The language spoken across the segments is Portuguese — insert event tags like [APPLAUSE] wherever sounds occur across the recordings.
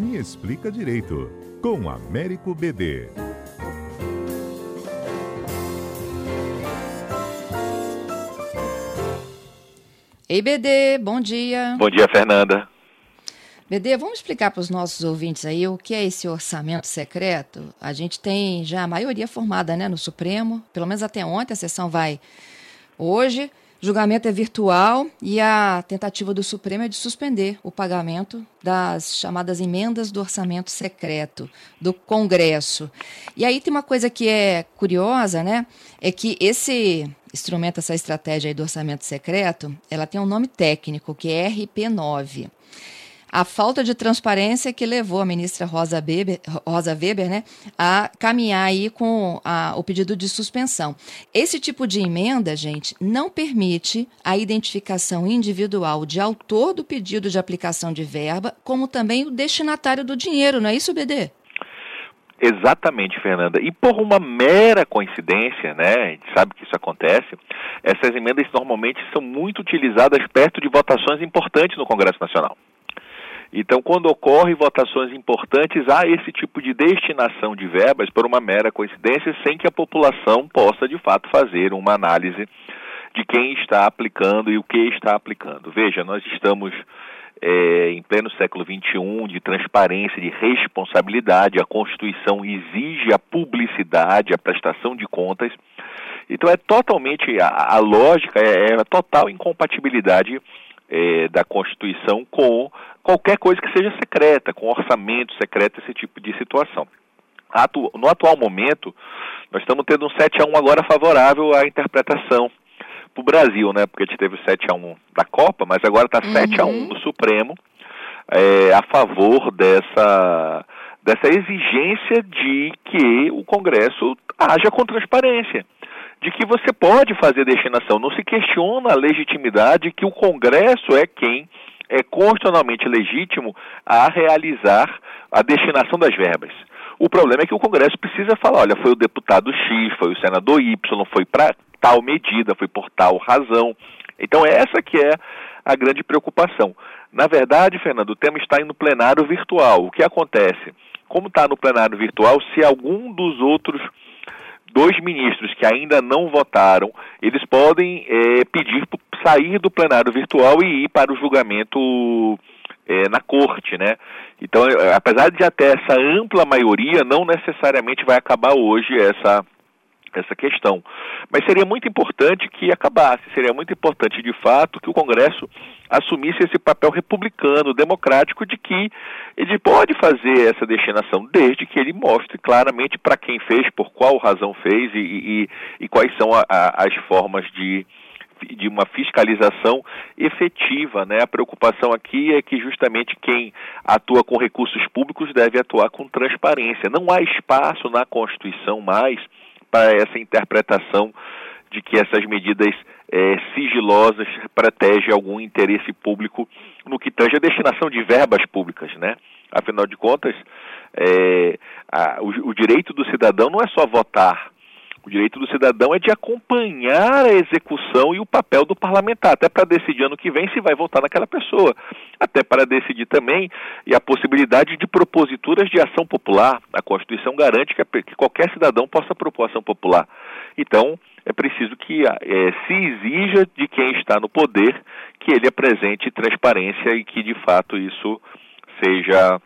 Me Explica Direito, com Américo BD. Ei, BD, bom dia. Bom dia, Fernanda. BD, vamos explicar para os nossos ouvintes aí o que é esse orçamento secreto? A gente tem já a maioria formada né, no Supremo, pelo menos até ontem, a sessão vai hoje. Julgamento é virtual e a tentativa do Supremo é de suspender o pagamento das chamadas emendas do orçamento secreto do Congresso. E aí tem uma coisa que é curiosa, né? É que esse instrumento, essa estratégia do orçamento secreto, ela tem um nome técnico, que é RP9 a falta de transparência que levou a ministra Rosa Weber, Rosa Weber né, a caminhar aí com a, o pedido de suspensão. Esse tipo de emenda, gente, não permite a identificação individual de autor do pedido de aplicação de verba, como também o destinatário do dinheiro, não é isso, BD? Exatamente, Fernanda. E por uma mera coincidência, né, a gente sabe que isso acontece, essas emendas normalmente são muito utilizadas perto de votações importantes no Congresso Nacional. Então, quando ocorrem votações importantes, há esse tipo de destinação de verbas por uma mera coincidência, sem que a população possa, de fato, fazer uma análise de quem está aplicando e o que está aplicando. Veja, nós estamos é, em pleno século XXI de transparência, de responsabilidade, a Constituição exige a publicidade, a prestação de contas. Então, é totalmente, a, a lógica é, é a total incompatibilidade é, da Constituição com qualquer coisa que seja secreta, com orçamento secreto, esse tipo de situação. Atu no atual momento, nós estamos tendo um 7 a 1 agora favorável à interpretação para o Brasil, né? Porque a gente teve o 7 a 1 da Copa, mas agora está uhum. 7 a 1 do Supremo é, a favor dessa, dessa exigência de que o Congresso haja com transparência de que você pode fazer destinação. Não se questiona a legitimidade que o Congresso é quem é constitucionalmente legítimo a realizar a destinação das verbas. O problema é que o Congresso precisa falar, olha, foi o deputado X, foi o senador Y, foi para tal medida, foi por tal razão. Então essa que é a grande preocupação. Na verdade, Fernando, o tema está no plenário virtual. O que acontece? Como está no plenário virtual, se algum dos outros dois ministros que ainda não votaram, eles podem é, pedir sair do plenário virtual e ir para o julgamento é, na corte, né? Então, é, apesar de já ter essa ampla maioria, não necessariamente vai acabar hoje essa essa questão. Mas seria muito importante que acabasse, seria muito importante de fato que o Congresso assumisse esse papel republicano, democrático, de que ele pode fazer essa destinação, desde que ele mostre claramente para quem fez, por qual razão fez e, e, e quais são a, a, as formas de, de uma fiscalização efetiva. Né? A preocupação aqui é que justamente quem atua com recursos públicos deve atuar com transparência. Não há espaço na Constituição mais para essa interpretação de que essas medidas é, sigilosas protegem algum interesse público no que tange a destinação de verbas públicas, né? Afinal de contas, é, a, o, o direito do cidadão não é só votar, o direito do cidadão é de acompanhar a execução e o papel do parlamentar, até para decidir ano que vem se vai votar naquela pessoa, até para decidir também e a possibilidade de proposituras de ação popular. A Constituição garante que, que qualquer cidadão possa propor ação popular. Então, é preciso que é, se exija de quem está no poder que ele apresente transparência e que de fato isso seja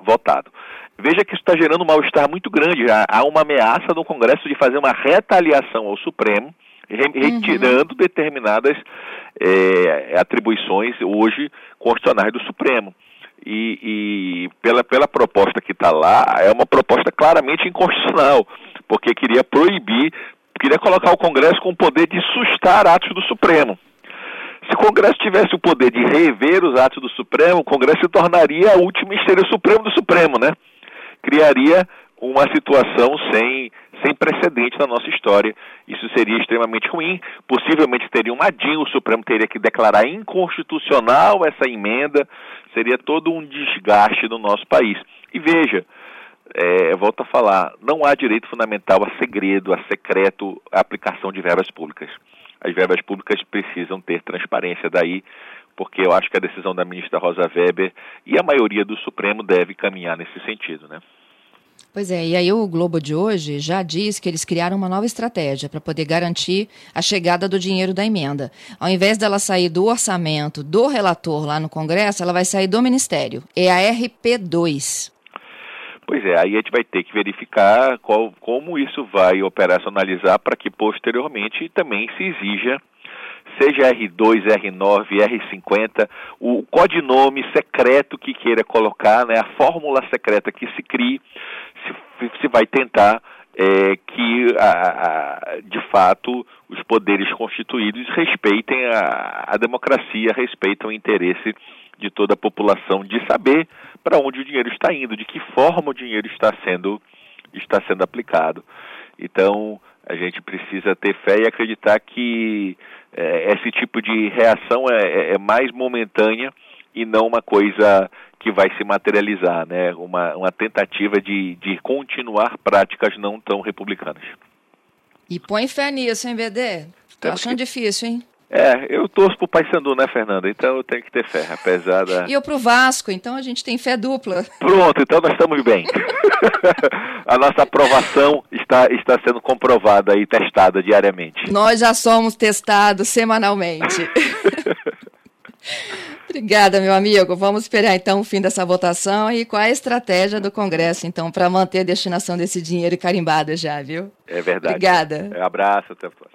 votado. Veja que isso está gerando um mal-estar muito grande. Há uma ameaça no Congresso de fazer uma retaliação ao Supremo, retirando uhum. determinadas é, atribuições hoje constitucionais do Supremo. E, e pela, pela proposta que está lá, é uma proposta claramente inconstitucional, porque queria proibir, queria colocar o Congresso com o poder de sustar atos do Supremo. Se o Congresso tivesse o poder de rever os atos do Supremo, o Congresso se tornaria o último Ministério Supremo do Supremo, né? Criaria uma situação sem, sem precedente na nossa história. Isso seria extremamente ruim. Possivelmente teria um adinho, o Supremo teria que declarar inconstitucional essa emenda, seria todo um desgaste no nosso país. E veja, é, volto a falar, não há direito fundamental a segredo, a secreto, a aplicação de verbas públicas. As verbas públicas precisam ter transparência, daí porque eu acho que a decisão da ministra Rosa Weber e a maioria do Supremo deve caminhar nesse sentido, né? Pois é, e aí o Globo de hoje já diz que eles criaram uma nova estratégia para poder garantir a chegada do dinheiro da emenda. Ao invés dela sair do orçamento do relator lá no Congresso, ela vai sair do Ministério. É a RP2. Pois é, aí a gente vai ter que verificar qual, como isso vai operacionalizar para que posteriormente também se exija seja R2, R9, R50, o codinome secreto que queira colocar, né, a fórmula secreta que se crie, se, se vai tentar é, que, a, a, de fato, os poderes constituídos respeitem a, a democracia, respeitem o interesse de toda a população de saber para onde o dinheiro está indo, de que forma o dinheiro está sendo, está sendo aplicado. Então, a gente precisa ter fé e acreditar que é, esse tipo de reação é, é, é, mais momentânea e não uma coisa que vai se materializar, né? uma, uma tentativa de, de continuar práticas não tão republicanas. E põe fé nisso, hein, BD? Tô achando que... difícil, hein? É, eu torço pro Paysandu, né, Fernanda? Então eu tenho que ter fé, apesar da... E eu pro Vasco, então a gente tem fé dupla. Pronto, então nós estamos bem. [LAUGHS] a nossa aprovação está, está sendo comprovada e testada diariamente. Nós já somos testados semanalmente. [LAUGHS] Obrigada, meu amigo. Vamos esperar então o fim dessa votação e qual é a estratégia do Congresso, então, para manter a destinação desse dinheiro carimbado já, viu? É verdade. Obrigada. Um abraço, até a próxima.